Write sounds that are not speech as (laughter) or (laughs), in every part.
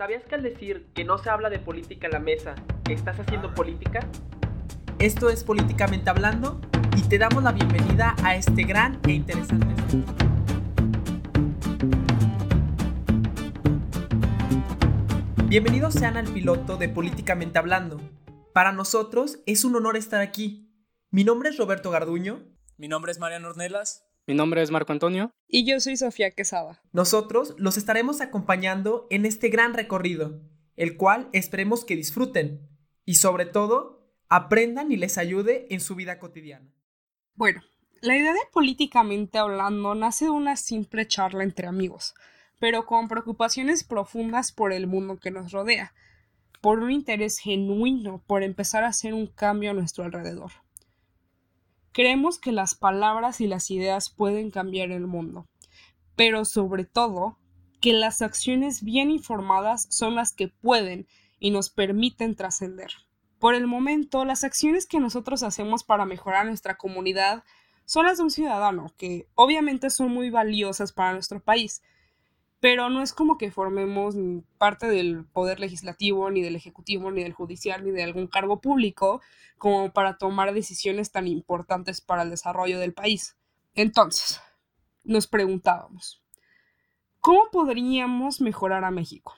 ¿Sabías que al decir que no se habla de política en la mesa, estás haciendo política? Esto es Políticamente Hablando y te damos la bienvenida a este gran e interesante. Bienvenidos sean al piloto de Políticamente Hablando. Para nosotros es un honor estar aquí. Mi nombre es Roberto Garduño. Mi nombre es Mariano Ornelas. Mi nombre es Marco Antonio. Y yo soy Sofía Quesada. Nosotros los estaremos acompañando en este gran recorrido, el cual esperemos que disfruten y sobre todo aprendan y les ayude en su vida cotidiana. Bueno, la idea de políticamente hablando nace de una simple charla entre amigos, pero con preocupaciones profundas por el mundo que nos rodea, por un interés genuino por empezar a hacer un cambio a nuestro alrededor. Creemos que las palabras y las ideas pueden cambiar el mundo, pero sobre todo que las acciones bien informadas son las que pueden y nos permiten trascender. Por el momento, las acciones que nosotros hacemos para mejorar nuestra comunidad son las de un ciudadano, que obviamente son muy valiosas para nuestro país, pero no es como que formemos parte del poder legislativo, ni del ejecutivo, ni del judicial, ni de algún cargo público como para tomar decisiones tan importantes para el desarrollo del país. Entonces, nos preguntábamos, ¿cómo podríamos mejorar a México?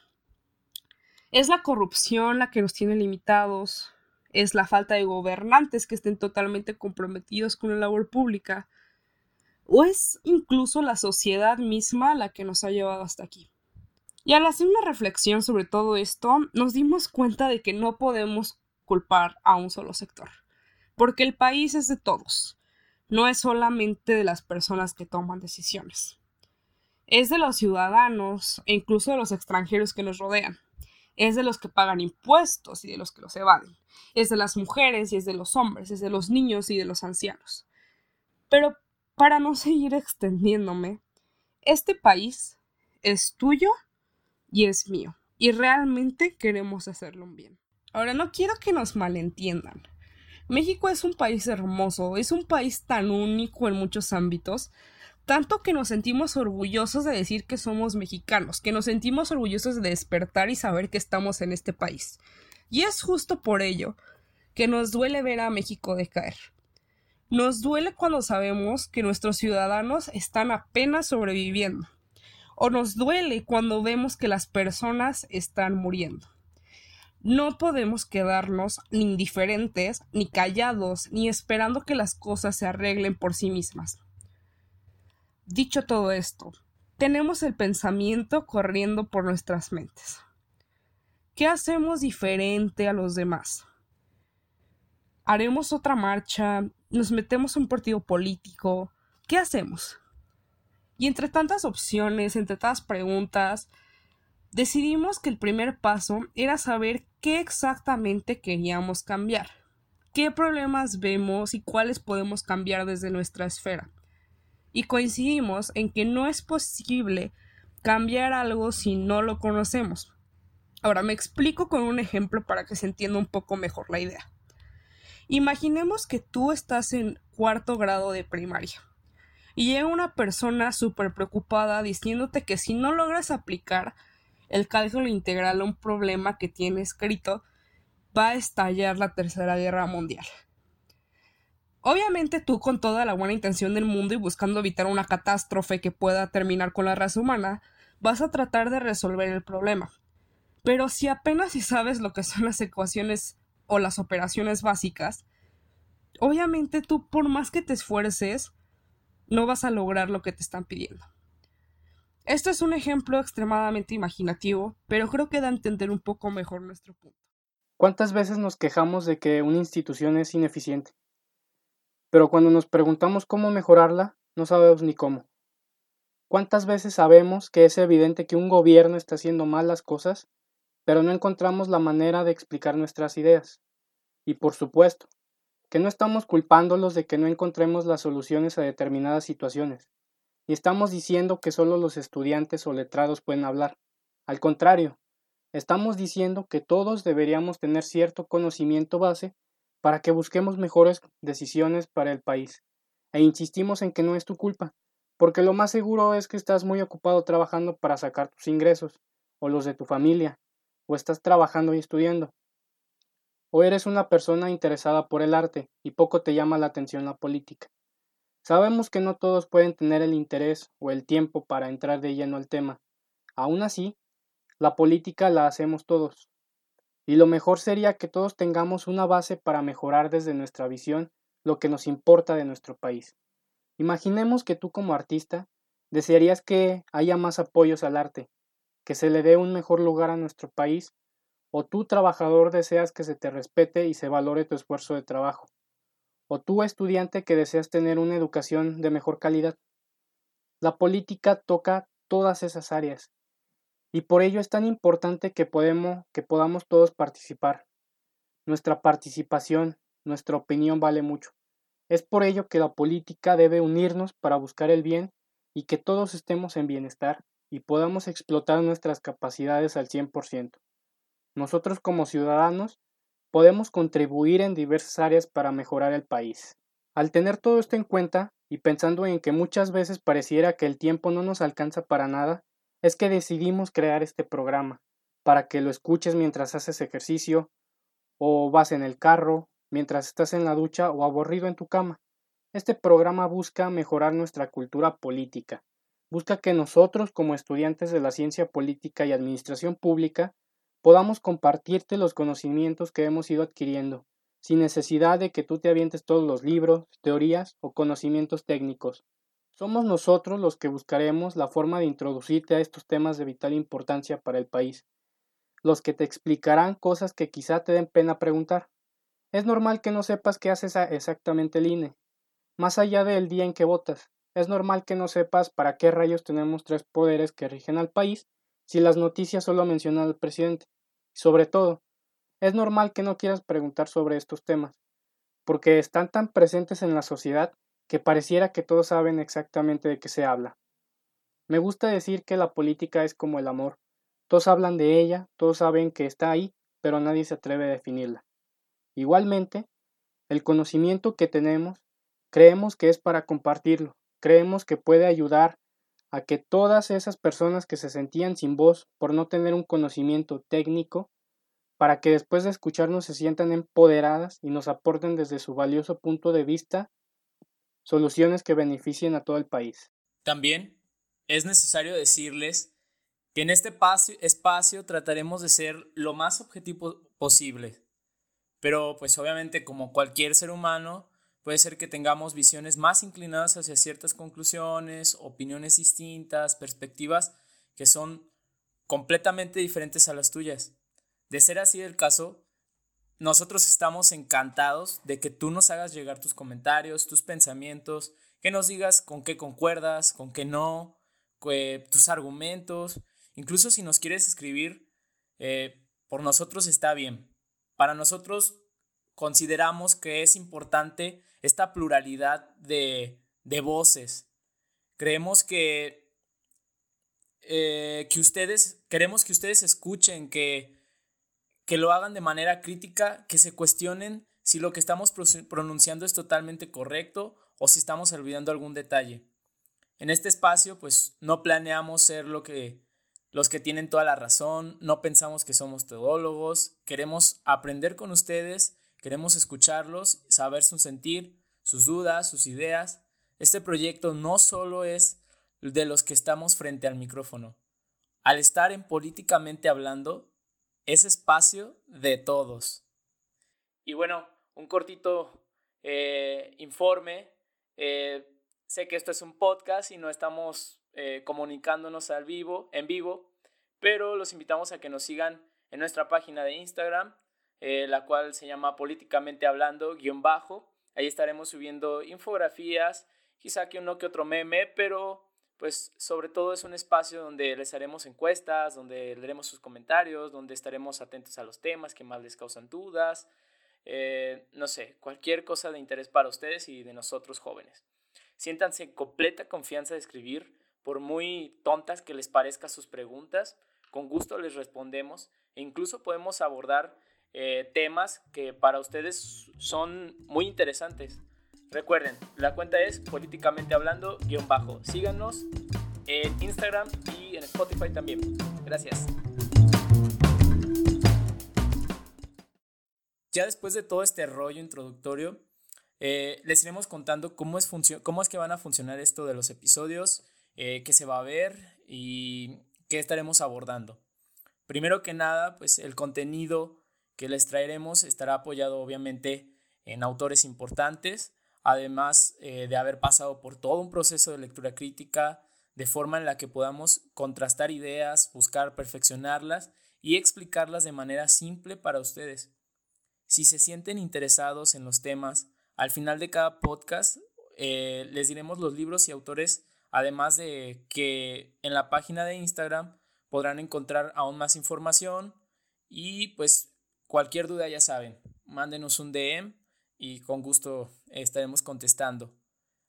¿Es la corrupción la que nos tiene limitados? ¿Es la falta de gobernantes que estén totalmente comprometidos con la labor pública? O es incluso la sociedad misma la que nos ha llevado hasta aquí. Y al hacer una reflexión sobre todo esto, nos dimos cuenta de que no podemos culpar a un solo sector, porque el país es de todos, no es solamente de las personas que toman decisiones. Es de los ciudadanos e incluso de los extranjeros que nos rodean. Es de los que pagan impuestos y de los que los evaden. Es de las mujeres y es de los hombres, es de los niños y de los ancianos. Pero para no (laughs) seguir extendiéndome, este país es tuyo y es mío, y realmente queremos hacerlo bien. Ahora, no quiero que nos malentiendan. México es un país hermoso, es un país tan único en muchos ámbitos, tanto que nos sentimos orgullosos de decir que somos mexicanos, que nos sentimos orgullosos de despertar y saber que estamos en este país. Y es justo por ello que nos duele ver a México decaer. Nos duele cuando sabemos que nuestros ciudadanos están apenas sobreviviendo. O nos duele cuando vemos que las personas están muriendo. No podemos quedarnos ni indiferentes, ni callados, ni esperando que las cosas se arreglen por sí mismas. Dicho todo esto, tenemos el pensamiento corriendo por nuestras mentes. ¿Qué hacemos diferente a los demás? ¿Haremos otra marcha? nos metemos a un partido político, ¿qué hacemos? Y entre tantas opciones, entre tantas preguntas, decidimos que el primer paso era saber qué exactamente queríamos cambiar, qué problemas vemos y cuáles podemos cambiar desde nuestra esfera. Y coincidimos en que no es posible cambiar algo si no lo conocemos. Ahora me explico con un ejemplo para que se entienda un poco mejor la idea. Imaginemos que tú estás en cuarto grado de primaria y llega una persona súper preocupada diciéndote que si no logras aplicar el cálculo integral a un problema que tiene escrito, va a estallar la Tercera Guerra Mundial. Obviamente tú con toda la buena intención del mundo y buscando evitar una catástrofe que pueda terminar con la raza humana, vas a tratar de resolver el problema. Pero si apenas si sabes lo que son las ecuaciones o las operaciones básicas, obviamente tú por más que te esfuerces, no vas a lograr lo que te están pidiendo. Esto es un ejemplo extremadamente imaginativo, pero creo que da a entender un poco mejor nuestro punto. ¿Cuántas veces nos quejamos de que una institución es ineficiente? Pero cuando nos preguntamos cómo mejorarla, no sabemos ni cómo. ¿Cuántas veces sabemos que es evidente que un gobierno está haciendo mal las cosas pero no encontramos la manera de explicar nuestras ideas. Y por supuesto, que no estamos culpándolos de que no encontremos las soluciones a determinadas situaciones, ni estamos diciendo que solo los estudiantes o letrados pueden hablar. Al contrario, estamos diciendo que todos deberíamos tener cierto conocimiento base para que busquemos mejores decisiones para el país. E insistimos en que no es tu culpa, porque lo más seguro es que estás muy ocupado trabajando para sacar tus ingresos, o los de tu familia, o estás trabajando y estudiando. O eres una persona interesada por el arte y poco te llama la atención la política. Sabemos que no todos pueden tener el interés o el tiempo para entrar de lleno al tema. Aún así, la política la hacemos todos. Y lo mejor sería que todos tengamos una base para mejorar desde nuestra visión lo que nos importa de nuestro país. Imaginemos que tú como artista desearías que haya más apoyos al arte, que se le dé un mejor lugar a nuestro país, o tú trabajador deseas que se te respete y se valore tu esfuerzo de trabajo, o tú estudiante que deseas tener una educación de mejor calidad. La política toca todas esas áreas, y por ello es tan importante que, podamos todos participar. Nuestra participación, nuestra opinión vale mucho. Es por ello que la política debe unirnos para buscar el bien y que todos estemos en bienestar y podamos explotar nuestras capacidades al 100%. Nosotros como ciudadanos podemos contribuir en diversas áreas para mejorar el país. Al tener todo esto en cuenta y pensando en que muchas veces pareciera que el tiempo no nos alcanza para nada, es que decidimos crear este programa, para que lo escuches mientras haces ejercicio, o vas en el carro, mientras estás en la ducha o aburrido en tu cama. Este programa busca mejorar nuestra cultura política, busca que nosotros como estudiantes de la ciencia política y administración pública podamos compartirte los conocimientos que hemos ido adquiriendo, sin necesidad de que tú te avientes todos los libros, teorías o conocimientos técnicos. Somos nosotros los que buscaremos la forma de introducirte a estos temas de vital importancia para el país, los que te explicarán cosas que quizá te den pena preguntar. Es normal que no sepas qué hace exactamente el INE, más allá del día en que votas. Es normal que no sepas para qué rayos tenemos tres poderes que rigen al país si las noticias solo mencionan al presidente. sobre todo, es normal que no quieras preguntar sobre estos temas, porque están tan presentes en la sociedad que pareciera que todos saben exactamente de qué se habla. Me gusta decir que la política es como el amor. Todos hablan de ella, todos saben que está ahí, pero nadie se atreve a definirla. Igualmente, el conocimiento que tenemos creemos que es para compartirlo, creemos que puede ayudar a que todas esas personas que se sentían sin voz por no tener un conocimiento técnico, para que después de escucharnos se sientan empoderadas y nos aporten desde su valioso punto de vista soluciones que beneficien a todo el país. También es necesario decirles que en este espacio, trataremos de ser lo más objetivo posible, pero pues obviamente como cualquier ser humano, Puede ser que tengamos visiones más inclinadas hacia ciertas conclusiones, opiniones distintas, perspectivas que son completamente diferentes a las tuyas. De ser así el caso, nosotros estamos encantados de que tú nos hagas llegar tus comentarios, tus pensamientos, que nos digas con qué concuerdas, con qué no, tus argumentos. Incluso si nos quieres escribir, eh, por nosotros está bien. Para nosotros consideramos que es importante esta pluralidad de, voces. Creemos que, eh, que ustedes, queremos que ustedes escuchen, que, que lo hagan de manera crítica, que se cuestionen si lo que estamos pronunciando es totalmente correcto o si estamos olvidando algún detalle. En este espacio, pues no planeamos ser lo que los que tienen toda la razón, no pensamos que somos teólogos, queremos aprender con ustedes, queremos escucharlos, saber su sentir, sus dudas, sus ideas. Este proyecto no solo es de los que estamos frente al micrófono. Al estar en políticamente hablando, es espacio de todos. Y bueno, un cortito eh, informe. Eh, sé que esto es un podcast y no estamos eh, comunicándonos al vivo, en vivo, pero los invitamos a que nos sigan en nuestra página de Instagram, la cual se llama políticamente hablando guion bajo. Ahí estaremos subiendo infografías, quizá que uno que otro meme, pero pues sobre todo es un espacio donde les haremos encuestas, donde leeremos sus comentarios, donde estaremos atentos a los temas que más les causan dudas, eh, no sé, cualquier cosa de interés para ustedes y de nosotros jóvenes. Siéntanse en completa confianza de escribir, por muy tontas que les parezcan sus preguntas, con gusto les respondemos e incluso podemos abordar eh, temas que para ustedes son muy interesantes. Recuerden, la cuenta es políticamente hablando guion bajo. Síganos en Instagram y en Spotify también. Gracias. Ya después de todo este rollo introductorio, eh, les iremos contando cómo es, cómo es que van a funcionar esto de los episodios, eh, qué se va a ver y qué estaremos abordando. Primero que nada, pues el contenido que les traeremos estará apoyado obviamente en autores importantes, además eh, de haber pasado por todo un proceso de lectura crítica, de forma en la que podamos contrastar ideas, buscar perfeccionarlas y explicarlas de manera simple para ustedes. Si se sienten interesados en los temas, al final de cada podcast eh, les diremos los libros y autores, además de que en la página de Instagram podrán encontrar aún más información y pues cualquier duda ya saben, mándenos un DM y con gusto estaremos contestando.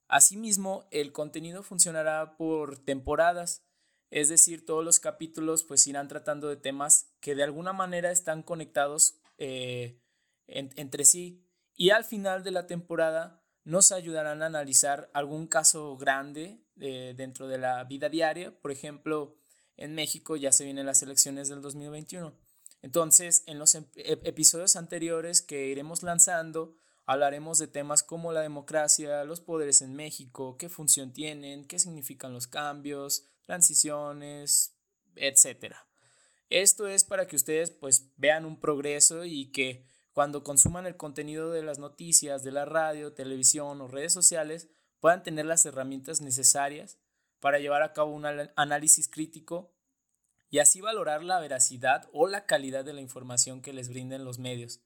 Asimismo, el contenido funcionará por temporadas, es decir, todos los capítulos pues irán tratando de temas que de alguna manera están conectados eh, entre sí y al final de la temporada nos ayudarán a analizar algún caso grande eh, dentro de la vida diaria. Por ejemplo, en México ya se vienen las elecciones del 2021. Entonces, en los episodios anteriores que iremos lanzando, hablaremos de temas como la democracia, los poderes en México, qué función tienen, qué significan los cambios, transiciones, etc. Esto es para que ustedes pues vean un progreso y que cuando consuman el contenido de las noticias, de la radio, televisión o redes sociales, puedan tener las herramientas necesarias para llevar a cabo un análisis crítico y así valorar la veracidad o la calidad de la información que les brinden los medios.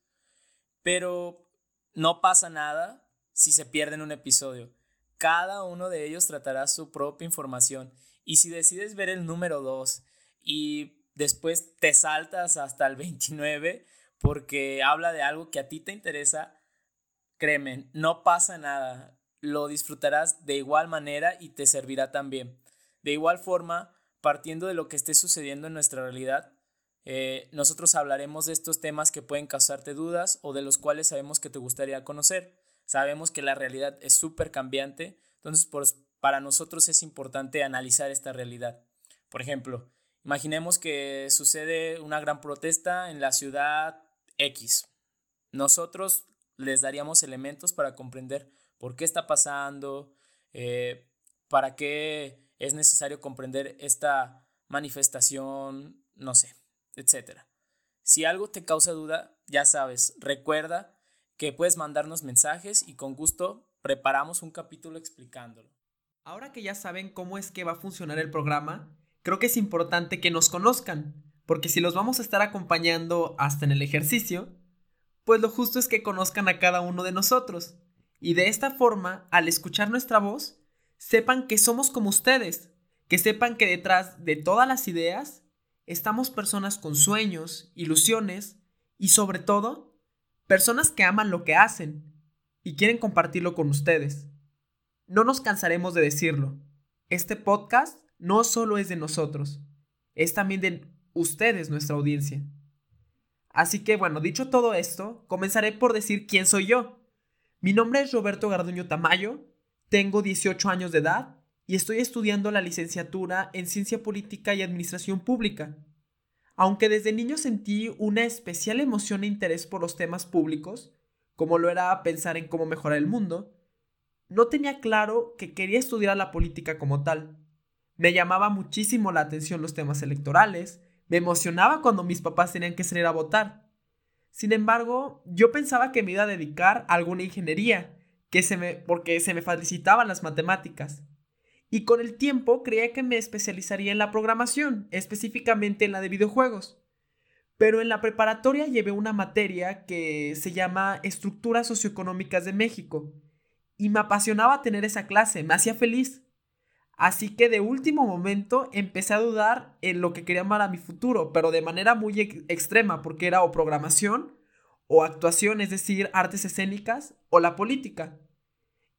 Pero no pasa nada si se pierden un episodio. Cada uno de ellos tratará su propia información y si decides ver el número 2 y después te saltas hasta el 29, porque habla de algo que a ti te interesa, créeme, no pasa nada, lo disfrutarás de igual manera y te servirá también. De igual forma, partiendo de lo que esté sucediendo en nuestra realidad, eh, nosotros hablaremos de estos temas que pueden causarte dudas o de los cuales sabemos que te gustaría conocer. Sabemos que la realidad es súper cambiante, entonces para nosotros es importante analizar esta realidad. Por ejemplo, imaginemos que sucede una gran protesta en la ciudad X. Nosotros les daríamos elementos para comprender por qué está pasando, eh, para qué es necesario comprender esta manifestación, no sé, etc. Si algo te causa duda, ya sabes, recuerda que puedes mandarnos mensajes y con gusto preparamos un capítulo explicándolo. Ahora que ya saben cómo es que va a funcionar el programa, creo que es importante que nos conozcan porque si los vamos a estar acompañando hasta en el ejercicio, pues lo justo es que conozcan a cada uno de nosotros. Y de esta forma, al escuchar nuestra voz, sepan que somos como ustedes, que sepan que detrás de todas las ideas estamos personas con sueños, ilusiones y sobre todo, personas que aman lo que hacen y quieren compartirlo con ustedes. No nos cansaremos de decirlo. Este podcast no solo es de nosotros, es también de ustedes, nuestra audiencia. Así que bueno, dicho todo esto, comenzaré por decir quién soy yo. Mi nombre es Roberto Garduño Tamayo, tengo 18 años de edad y estoy estudiando la licenciatura en Ciencia Política y Administración Pública. Aunque desde niño sentí una especial emoción e interés por los temas públicos, como lo era pensar en cómo mejorar el mundo, no tenía claro que quería estudiar la política como tal. Me llamaba muchísimo la atención los temas electorales, me emocionaba cuando mis papás tenían que salir a votar. Sin embargo, yo pensaba que me iba a dedicar a alguna ingeniería, que se me, porque se me facilitaban las matemáticas. Y con el tiempo creía que me especializaría en la programación, específicamente en la de videojuegos. Pero en la preparatoria llevé una materia que se llama Estructuras Socioeconómicas de México. Y me apasionaba tener esa clase, me hacía feliz. Así que de último momento empecé a dudar en lo que quería para mi futuro, pero de manera muy extrema, porque era o programación o actuación, es decir, artes escénicas o la política.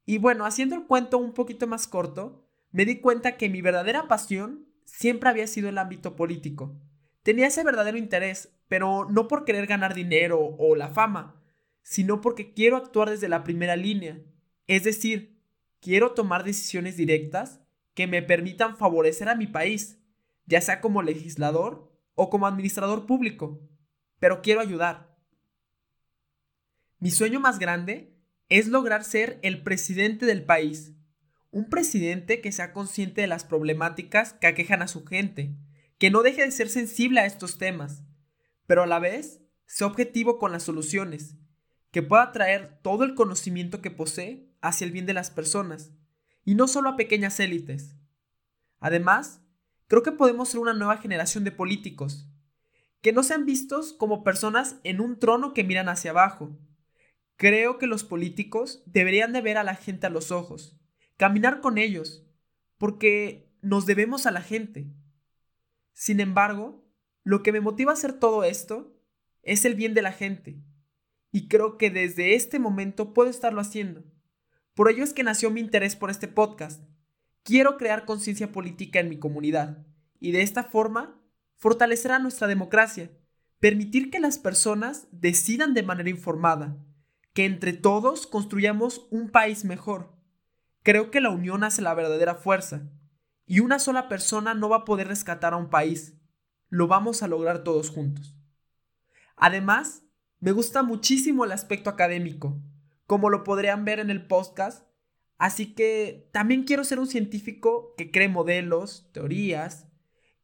Y bueno, haciendo el cuento un poquito más corto, me di cuenta que mi verdadera pasión siempre había sido el ámbito político. Tenía ese verdadero interés, pero no por querer ganar dinero o la fama, sino porque quiero actuar desde la primera línea. Es decir, quiero tomar decisiones directas que me permitan favorecer a mi país, ya sea como legislador o como administrador público, pero quiero ayudar. Mi sueño más grande es lograr ser el presidente del país. Un presidente que sea consciente de las problemáticas que aquejan a su gente, que no deje de ser sensible a estos temas, pero a la vez sea objetivo con las soluciones, que pueda traer todo el conocimiento que posee hacia el bien de las personas, y no solo a pequeñas élites. Además, creo que podemos ser una nueva generación de políticos, que no sean vistos como personas en un trono que miran hacia abajo. Creo que los políticos deberían de ver a la gente a los ojos, caminar con ellos, porque nos debemos a la gente. Sin embargo, lo que me motiva a hacer todo esto es el bien de la gente, y creo que desde este momento puedo estarlo haciendo. Por ello es que nació mi interés por este podcast. Quiero crear conciencia política en mi comunidad, y de esta forma fortalecerá nuestra democracia, permitir que las personas decidan de manera informada, que entre todos construyamos un país mejor. Creo que la unión hace la verdadera fuerza, y una sola persona no va a poder rescatar a un país. Lo vamos a lograr todos juntos. Además, me gusta muchísimo el aspecto académico, como lo podrían ver en el podcast, así que también quiero ser un científico que cree modelos, teorías,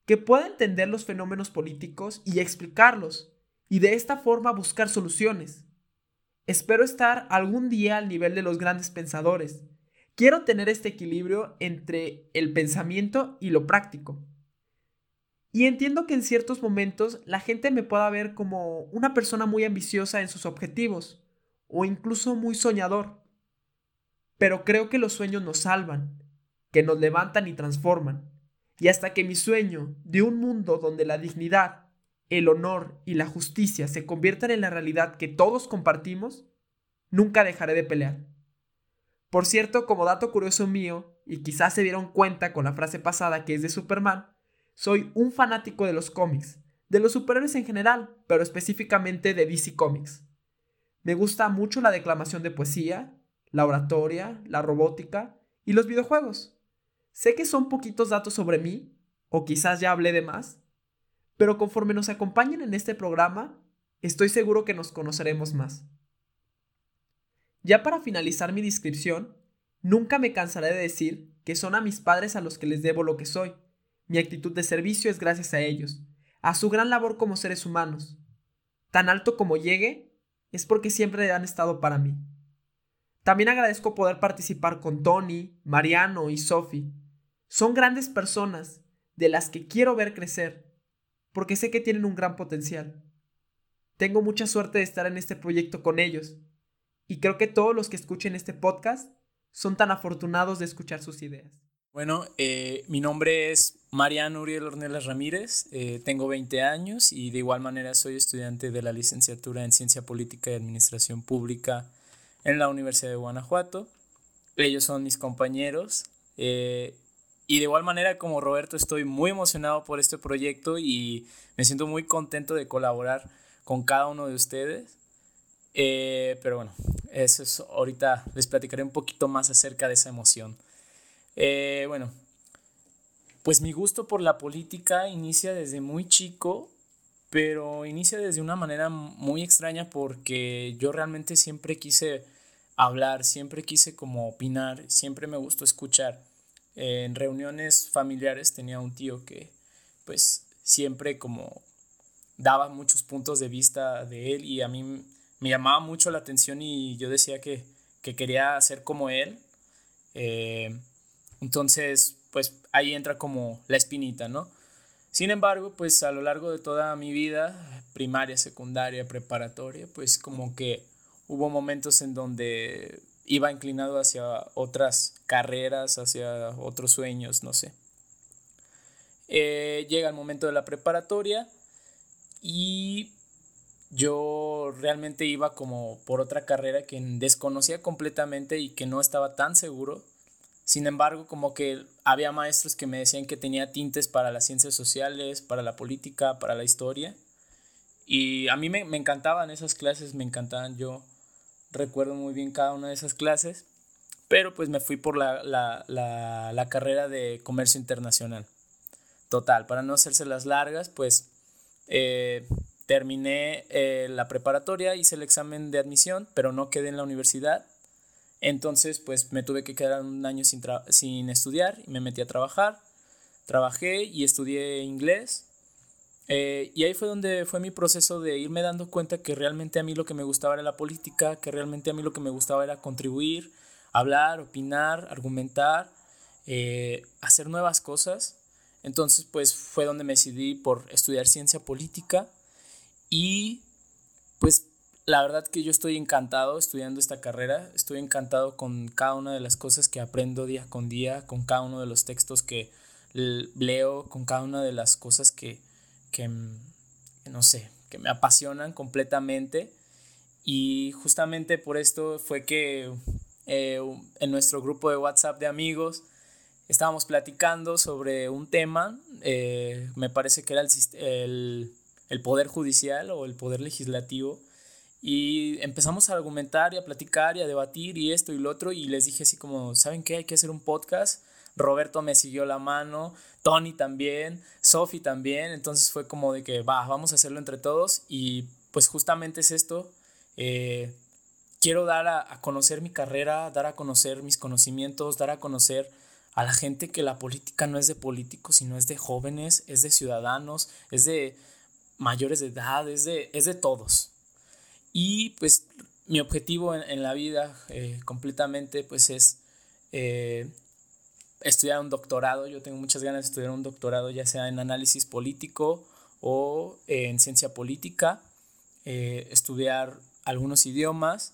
que pueda entender los fenómenos políticos y explicarlos, y de esta forma buscar soluciones. Espero estar algún día al nivel de los grandes pensadores. Quiero tener este equilibrio entre el pensamiento y lo práctico. Y entiendo que en ciertos momentos la gente me pueda ver como una persona muy ambiciosa en sus objetivos, o incluso muy soñador. Pero creo que los sueños nos salvan, que nos levantan y transforman. Y hasta que mi sueño de un mundo donde la dignidad, el honor y la justicia se conviertan en la realidad que todos compartimos, nunca dejaré de pelear. Por cierto, como dato curioso mío, y quizás se dieron cuenta con la frase pasada que es de Superman, soy un fanático de los cómics, de los superhéroes en general, pero específicamente de DC Comics. Me gusta mucho la declamación de poesía, la oratoria, la robótica y los videojuegos. Sé que son poquitos datos sobre mí, o quizás ya hablé de más, pero conforme nos acompañen en este programa, estoy seguro que nos conoceremos más. Ya para finalizar mi descripción, nunca me cansaré de decir que son a mis padres a los que les debo lo que soy. Mi actitud de servicio es gracias a ellos, a su gran labor como seres humanos. Tan alto como llegue, es porque siempre han estado para mí. También agradezco poder participar con Tony, Mariano y Sophie, son grandes personas de las que quiero ver crecer, porque sé que tienen un gran potencial. Tengo mucha suerte de estar en este proyecto con ellos, y creo que todos los que escuchen este podcast son tan afortunados de escuchar sus ideas. Bueno, eh, mi nombre es Mariano Uriel Ornelas Ramírez, eh, tengo 20 años y de igual manera soy estudiante de la licenciatura en Ciencia Política y Administración Pública en la Universidad de Guanajuato. Ellos son mis compañeros. Eh, y de igual manera como Roberto estoy muy emocionado por este proyecto y me siento muy contento de colaborar con cada uno de ustedes. Eh, pero bueno, eso es, ahorita les platicaré un poquito más acerca de esa emoción. Eh, bueno, pues mi gusto por la política inicia desde muy chico, pero inicia desde una manera muy extraña porque yo realmente siempre quise hablar, siempre quise como opinar, siempre me gustó escuchar en reuniones familiares tenía un tío que pues siempre como daba muchos puntos de vista de él y a mí me llamaba mucho la atención y yo decía que, quería ser como él. Eh, entonces, pues ahí entra como la espinita, ¿no? Sin embargo, pues a lo largo de toda mi vida, primaria, secundaria, preparatoria, pues como que hubo momentos en donde iba inclinado hacia otras carreras, hacia otros sueños, no sé. Eh, llega el momento de la preparatoria y yo realmente iba como por otra carrera que desconocía completamente y que no estaba tan seguro. Sin embargo, como que había maestros que me decían que tenía tintes para las ciencias sociales, para la política, para la historia. Y a mí me, me encantaban esas clases, me encantaban. Yo recuerdo muy bien cada una de esas clases, pero pues me fui por la, la, carrera de comercio internacional. Total, para no hacerse las largas, pues eh, terminé eh, la preparatoria, hice el examen de admisión, pero no quedé en la universidad. Entonces, pues me tuve que quedar un año sin, sin estudiar y me metí a trabajar. Trabajé y estudié inglés. Eh, y ahí fue donde fue mi proceso de irme dando cuenta que realmente a mí lo que me gustaba era la política, que realmente a mí lo que me gustaba era contribuir, hablar, opinar, argumentar, eh, hacer nuevas cosas. Entonces, pues fue donde me decidí por estudiar ciencia política y pues la verdad que yo estoy encantado estudiando esta carrera, estoy encantado con cada una de las cosas que aprendo día con día, con cada uno de los textos que leo, con cada una de las cosas que, que no sé, que me apasionan completamente. Y justamente por esto fue que eh, en nuestro grupo de WhatsApp de amigos estábamos platicando sobre un tema, eh, me parece que era el, el el poder judicial o el poder legislativo. Y empezamos a argumentar y a platicar y a debatir y esto y lo otro. Y les dije así como, ¿saben qué? Hay que hacer un podcast. Roberto me siguió la mano, Tony también, Sophie también. Entonces fue como de que, va, vamos a hacerlo entre todos. Y pues justamente es esto. Eh, quiero dar a, a, conocer mi carrera, dar a conocer mis conocimientos, dar a conocer a la gente que la política no es de políticos, sino es de jóvenes, es de ciudadanos, es de mayores de edad, es de, es de todos. Y pues mi objetivo en, la vida eh, completamente pues es eh, estudiar un doctorado. Yo tengo muchas ganas de estudiar un doctorado ya sea en análisis político o en ciencia política, eh, estudiar algunos idiomas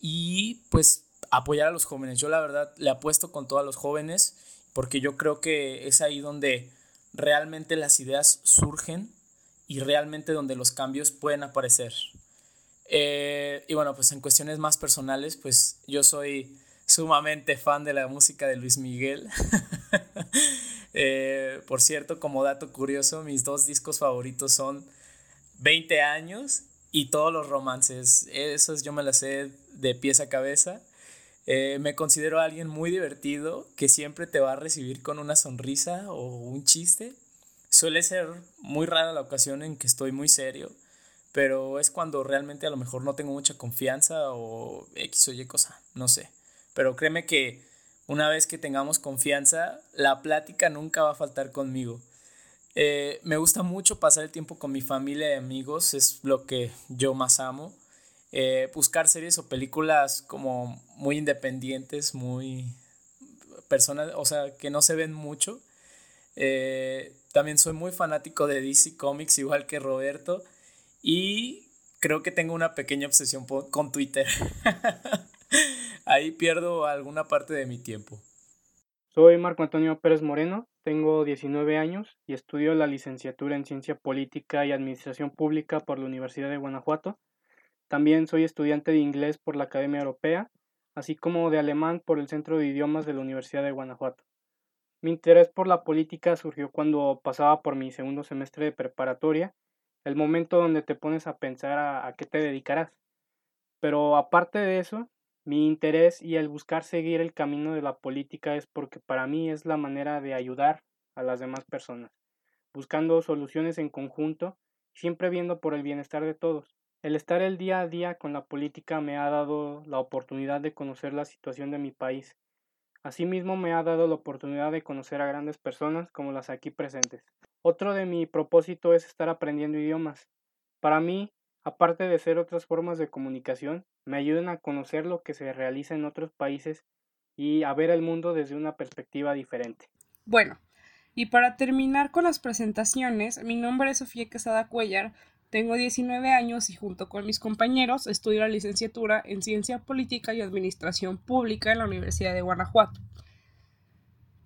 y pues apoyar a los jóvenes. Yo la verdad le apuesto con todos los jóvenes porque yo creo que es ahí donde realmente las ideas surgen y realmente donde los cambios pueden aparecer. Eh, y bueno, pues en cuestiones más personales, pues yo soy sumamente fan de la música de Luis Miguel. (laughs) Eh, por cierto, como dato curioso, mis dos discos favoritos son 20 años y todos los romances. Esos yo me las sé de pies a cabeza. Eh, me considero alguien muy divertido que siempre te va a recibir con una sonrisa o un chiste Suele ser muy rara la ocasión en que estoy muy serio, pero es cuando realmente a lo mejor no tengo mucha confianza o X o Y cosa, no sé. Pero créeme que una vez que tengamos confianza, la plática nunca va a faltar conmigo. Eh, me gusta mucho pasar el tiempo con mi familia y amigos, es lo que yo más amo. Eh, buscar series o películas como muy independientes, muy personas, o sea, que no se ven mucho. Eh, también soy muy fanático de DC Comics, igual que Roberto. Y creo que tengo una pequeña obsesión con Twitter. (laughs) Ahí pierdo alguna parte de mi tiempo. Soy Marco Antonio Pérez Moreno, tengo 19 años y estudio la licenciatura en Ciencia Política y Administración Pública por la Universidad de Guanajuato. También soy estudiante de inglés por la Academia Europea, así como de alemán por el Centro de Idiomas de la Universidad de Guanajuato. Mi interés por la política surgió cuando pasaba por mi segundo semestre de preparatoria, el momento donde te pones a pensar a, qué te dedicarás. Pero aparte de eso, mi interés y el buscar seguir el camino de la política es porque para mí es la manera de ayudar a las demás personas, buscando soluciones en conjunto, siempre viendo por el bienestar de todos. El estar el día a día con la política me ha dado la oportunidad de conocer la situación de mi país Asimismo me ha dado la oportunidad de conocer a grandes personas como las aquí presentes. Otro de mi propósito es estar aprendiendo idiomas. Para mí, aparte de ser otras formas de comunicación, me ayudan a conocer lo que se realiza en otros países y a ver el mundo desde una perspectiva diferente. Bueno, y para terminar con las presentaciones, mi nombre es Sofía Quesada Cuellar, tengo 19 años y junto con mis compañeros estudio la licenciatura en Ciencia Política y Administración Pública en la Universidad de Guanajuato.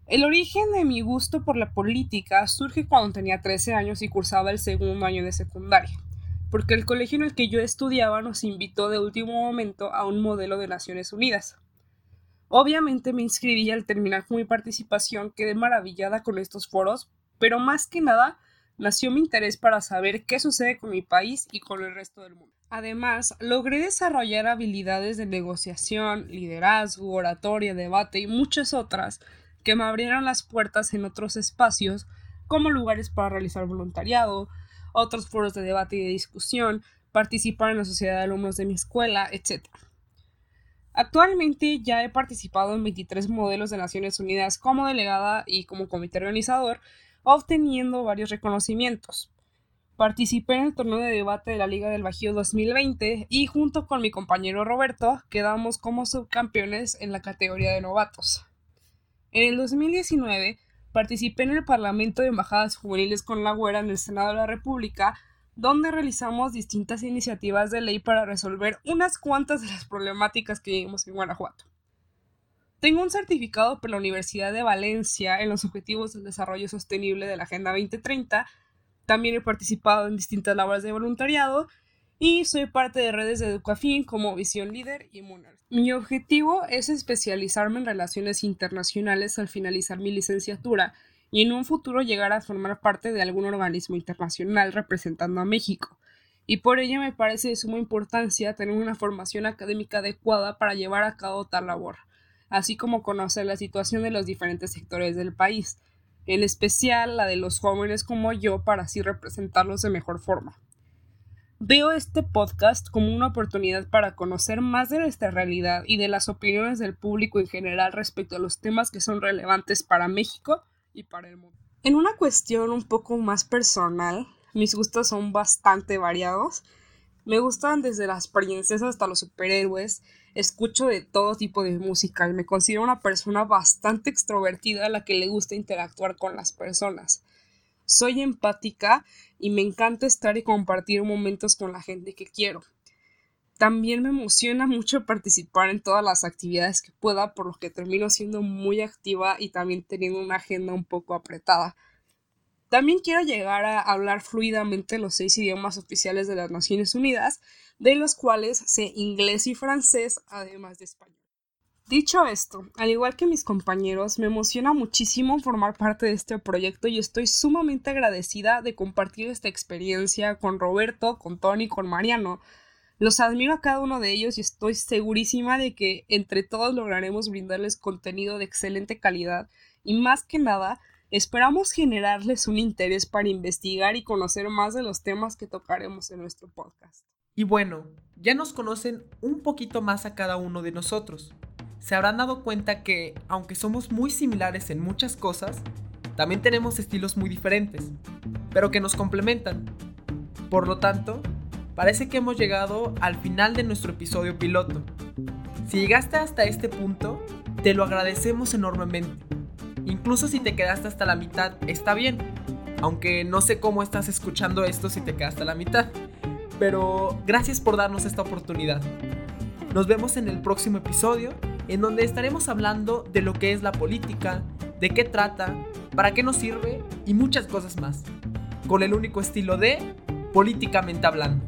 El origen de mi gusto por la política surge cuando tenía 13 años y cursaba el segundo año de secundaria, porque el colegio en el que yo estudiaba nos invitó de último momento a un modelo de Naciones Unidas. Obviamente me inscribí al terminar con mi participación quedé maravillada con estos foros, pero más que nada nació mi interés para saber qué sucede con mi país y con el resto del mundo. Además, logré desarrollar habilidades de negociación, liderazgo, oratoria, debate y muchas otras que me abrieron las puertas en otros espacios como lugares para realizar voluntariado otros foros de debate y de discusión, participar en la sociedad de alumnos de mi escuela, etc. Actualmente ya he participado en 23 modelos de Naciones Unidas como delegada y como comité organizador, obteniendo varios reconocimientos. Participé en el torneo de debate de la Liga del Bajío 2020 y junto con mi compañero Roberto quedamos como subcampeones en la categoría de novatos. En el 2019 participé en el Parlamento de Embajadas Juveniles con la Güera en el Senado de la República, donde realizamos distintas iniciativas de ley para resolver unas cuantas de las problemáticas que vivimos en Guanajuato. Tengo un certificado por la Universidad de Valencia en los Objetivos del Desarrollo Sostenible de la Agenda 2030 también he participado en distintas labores de voluntariado y soy parte de redes de Educafin como Visión Líder y Munar. Mi objetivo es especializarme en relaciones internacionales al finalizar mi licenciatura y en un futuro llegar a formar parte de algún organismo internacional representando a México. Y por ello me parece de suma importancia tener una formación académica adecuada para llevar a cabo tal labor, así como conocer la situación de los diferentes sectores del país en especial la de los jóvenes como yo, para así representarlos de mejor forma. Veo este podcast como una oportunidad para conocer más de nuestra realidad y de las opiniones del público en general respecto a los temas que son relevantes para México y para el mundo. En una cuestión un poco más personal, mis gustos son bastante variados. Me gustan desde las princesas hasta los superhéroes, escucho de todo tipo de música y me considero una persona bastante extrovertida a la que le gusta interactuar con las personas. Soy empática y me encanta estar y compartir momentos con la gente que quiero. También me emociona mucho participar en todas las actividades que pueda, por lo que termino siendo muy activa y también teniendo una agenda un poco apretada. También quiero llegar a hablar fluidamente los seis idiomas oficiales de las Naciones Unidas, de los cuales sé inglés y francés, además de español. Dicho esto, al igual que mis compañeros, me emociona muchísimo formar parte de este proyecto y estoy sumamente agradecida de compartir esta experiencia con Roberto, con Tony, con Mariano. Los admiro a cada uno de ellos y estoy segurísima de que entre todos lograremos brindarles contenido de excelente calidad y más que nada Esperamos generarles un interés para investigar y conocer más de los temas que tocaremos en nuestro podcast. Y bueno, ya nos conocen un poquito más a cada uno de nosotros. Se habrán dado cuenta que, aunque somos muy similares en muchas cosas, también tenemos estilos muy diferentes, pero que nos complementan. Por lo tanto, parece que hemos llegado al final de nuestro episodio piloto. Si llegaste hasta este punto, te lo agradecemos enormemente. Incluso si te quedaste hasta la mitad, está bien. Aunque no sé cómo estás escuchando esto si te quedaste a la mitad. Pero gracias por darnos esta oportunidad. Nos vemos en el próximo episodio, en donde estaremos hablando de lo que es la política, de qué trata, para qué nos sirve y muchas cosas más, con el único estilo de políticamente hablando.